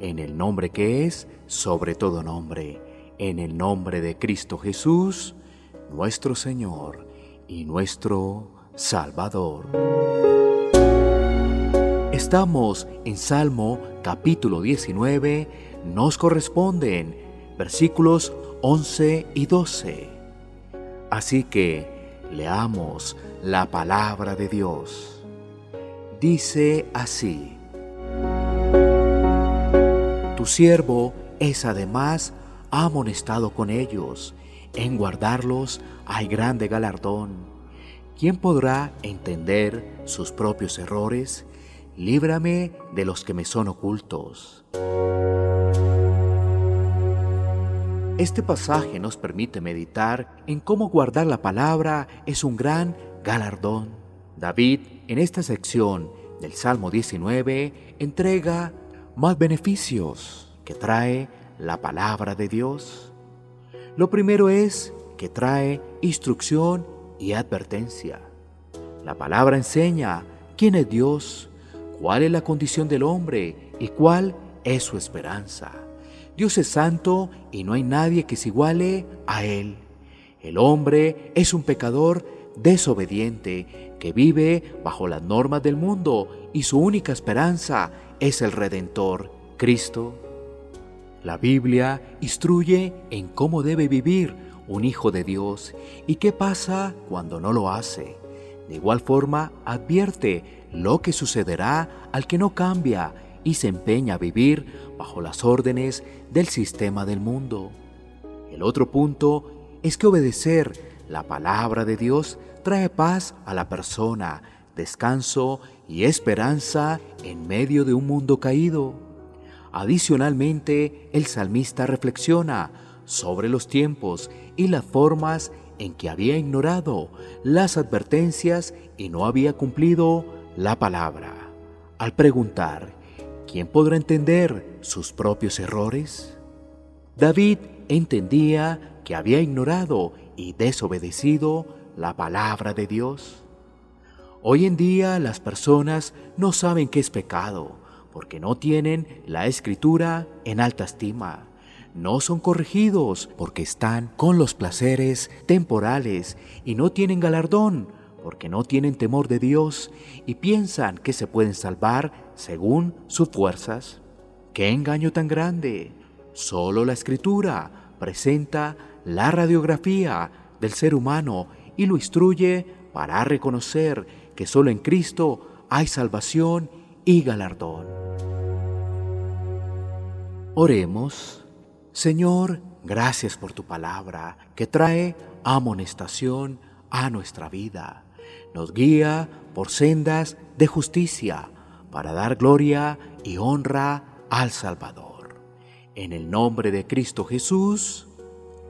en el nombre que es sobre todo nombre, en el nombre de Cristo Jesús, nuestro Señor y nuestro Salvador. Estamos en Salmo capítulo 19, nos corresponden versículos 11 y 12. Así que leamos la palabra de Dios. Dice así, Siervo es además amonestado con ellos, en guardarlos hay grande galardón. ¿Quién podrá entender sus propios errores? Líbrame de los que me son ocultos. Este pasaje nos permite meditar en cómo guardar la palabra es un gran galardón. David, en esta sección del Salmo 19, entrega más beneficios que trae la palabra de Dios. Lo primero es que trae instrucción y advertencia. La palabra enseña quién es Dios, cuál es la condición del hombre y cuál es su esperanza. Dios es santo y no hay nadie que se iguale a Él. El hombre es un pecador desobediente que vive bajo las normas del mundo y su única esperanza es el Redentor, Cristo. La Biblia instruye en cómo debe vivir un hijo de Dios y qué pasa cuando no lo hace. De igual forma, advierte lo que sucederá al que no cambia y se empeña a vivir bajo las órdenes del sistema del mundo. El otro punto es que obedecer la palabra de Dios trae paz a la persona, descanso y esperanza en medio de un mundo caído. Adicionalmente, el salmista reflexiona sobre los tiempos y las formas en que había ignorado las advertencias y no había cumplido la palabra. Al preguntar, ¿quién podrá entender sus propios errores? David entendía que había ignorado y desobedecido la palabra de Dios. Hoy en día las personas no saben qué es pecado porque no tienen la escritura en alta estima. No son corregidos porque están con los placeres temporales y no tienen galardón porque no tienen temor de Dios y piensan que se pueden salvar según sus fuerzas. ¡Qué engaño tan grande! Solo la escritura presenta la radiografía del ser humano y lo instruye para reconocer que solo en Cristo hay salvación y galardón. Oremos, Señor, gracias por tu palabra que trae amonestación a nuestra vida nos guía por sendas de justicia para dar gloria y honra al Salvador. En el nombre de Cristo Jesús.